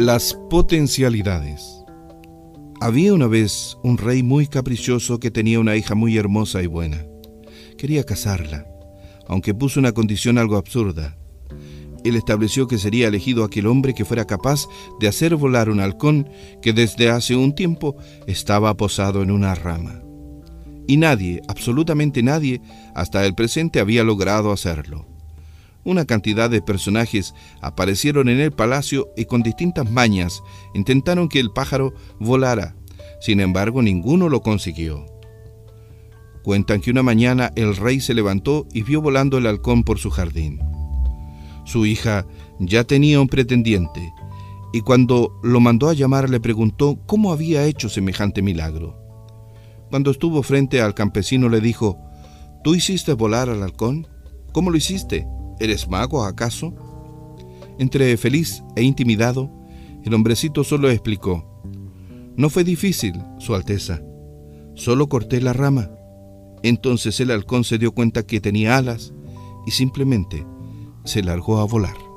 Las potencialidades. Había una vez un rey muy caprichoso que tenía una hija muy hermosa y buena. Quería casarla, aunque puso una condición algo absurda. Él estableció que sería elegido aquel hombre que fuera capaz de hacer volar un halcón que desde hace un tiempo estaba posado en una rama. Y nadie, absolutamente nadie, hasta el presente había logrado hacerlo. Una cantidad de personajes aparecieron en el palacio y con distintas mañas intentaron que el pájaro volara. Sin embargo, ninguno lo consiguió. Cuentan que una mañana el rey se levantó y vio volando el halcón por su jardín. Su hija ya tenía un pretendiente, y cuando lo mandó a llamar le preguntó cómo había hecho semejante milagro. Cuando estuvo frente al campesino le dijo, ¿Tú hiciste volar al halcón? ¿Cómo lo hiciste? ¿Eres mago acaso? Entre feliz e intimidado, el hombrecito solo explicó, No fue difícil, Su Alteza, solo corté la rama. Entonces el halcón se dio cuenta que tenía alas y simplemente se largó a volar.